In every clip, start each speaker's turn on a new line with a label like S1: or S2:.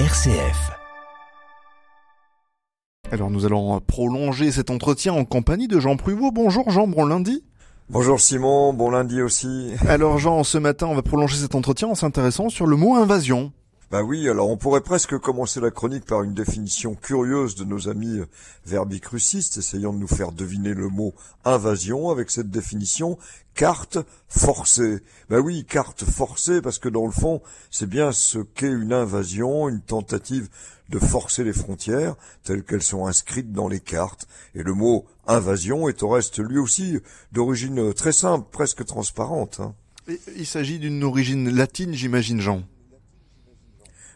S1: RCF.
S2: Alors nous allons prolonger cet entretien en compagnie de Jean Pruvot. Bonjour Jean, bon lundi.
S3: Bonjour Simon, bon lundi aussi.
S2: Alors Jean, ce matin on va prolonger cet entretien en s'intéressant sur le mot invasion.
S3: Bah oui, alors on pourrait presque commencer la chronique par une définition curieuse de nos amis verbicrucistes, essayant de nous faire deviner le mot invasion avec cette définition carte forcée. Bah oui, carte forcée parce que dans le fond, c'est bien ce qu'est une invasion, une tentative de forcer les frontières telles qu'elles sont inscrites dans les cartes. Et le mot invasion est au reste lui aussi d'origine très simple, presque transparente. Hein.
S2: Il s'agit d'une origine latine, j'imagine, Jean?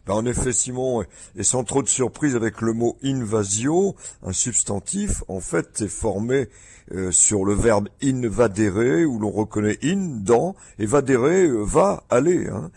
S3: Ben, en effet, Simon, et sans trop de surprise avec le mot invasio, un substantif, en fait, est formé euh, sur le verbe invadere, où l'on reconnaît in, dans, et vadere, va, aller. Hein.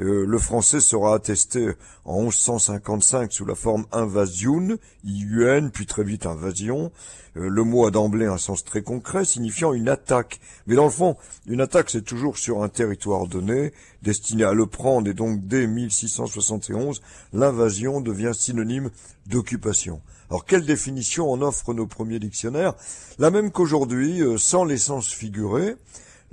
S3: Euh, le français sera attesté en 1155 sous la forme invasion, IUN, puis très vite invasion. Euh, le mot a d'emblée un sens très concret, signifiant une attaque. Mais dans le fond, une attaque, c'est toujours sur un territoire donné, destiné à le prendre, et donc dès 1671, l'invasion devient synonyme d'occupation. Alors quelle définition en offrent nos premiers dictionnaires? La même qu'aujourd'hui, euh, sans l'essence figurée.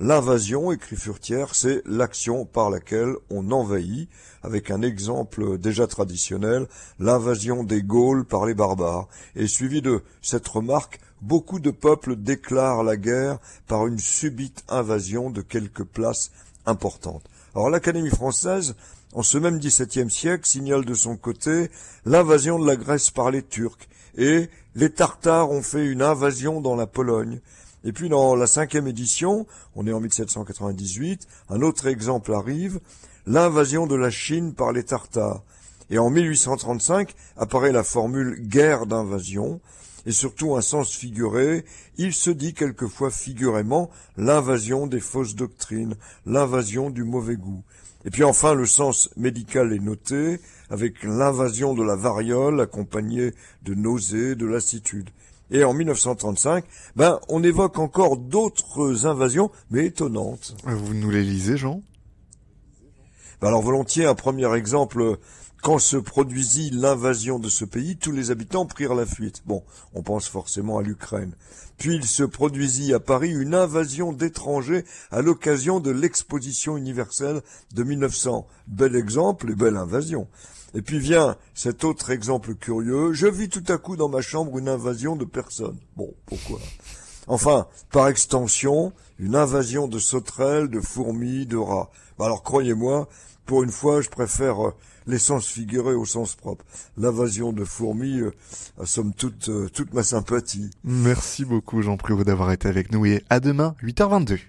S3: L'invasion, écrit Furtière, c'est l'action par laquelle on envahit, avec un exemple déjà traditionnel, l'invasion des Gaules par les barbares, et suivi de cette remarque, beaucoup de peuples déclarent la guerre par une subite invasion de quelques places importantes. Alors l'Académie française, en ce même XVIIe siècle, signale de son côté l'invasion de la Grèce par les Turcs, et les Tartares ont fait une invasion dans la Pologne. Et puis dans la cinquième édition, on est en 1798, un autre exemple arrive, l'invasion de la Chine par les Tartares. Et en 1835 apparaît la formule guerre d'invasion, et surtout un sens figuré, il se dit quelquefois figurément l'invasion des fausses doctrines, l'invasion du mauvais goût. Et puis enfin le sens médical est noté, avec l'invasion de la variole accompagnée de nausées, de lassitude. Et en 1935, ben, on évoque encore d'autres invasions, mais étonnantes.
S2: Vous nous les lisez, Jean?
S3: Alors volontiers, un premier exemple, quand se produisit l'invasion de ce pays, tous les habitants prirent la fuite. Bon, on pense forcément à l'Ukraine. Puis il se produisit à Paris une invasion d'étrangers à l'occasion de l'exposition universelle de 1900. Bel exemple et belle invasion. Et puis vient cet autre exemple curieux. Je vis tout à coup dans ma chambre une invasion de personnes. Bon, pourquoi? Enfin, par extension, une invasion de sauterelles, de fourmis, de rats. Bah alors croyez-moi, pour une fois, je préfère euh, l'essence figurée au sens propre. L'invasion de fourmis euh, assomme toute, euh, toute ma sympathie.
S2: Merci beaucoup Jean Prévost d'avoir été avec nous et à demain, 8h22.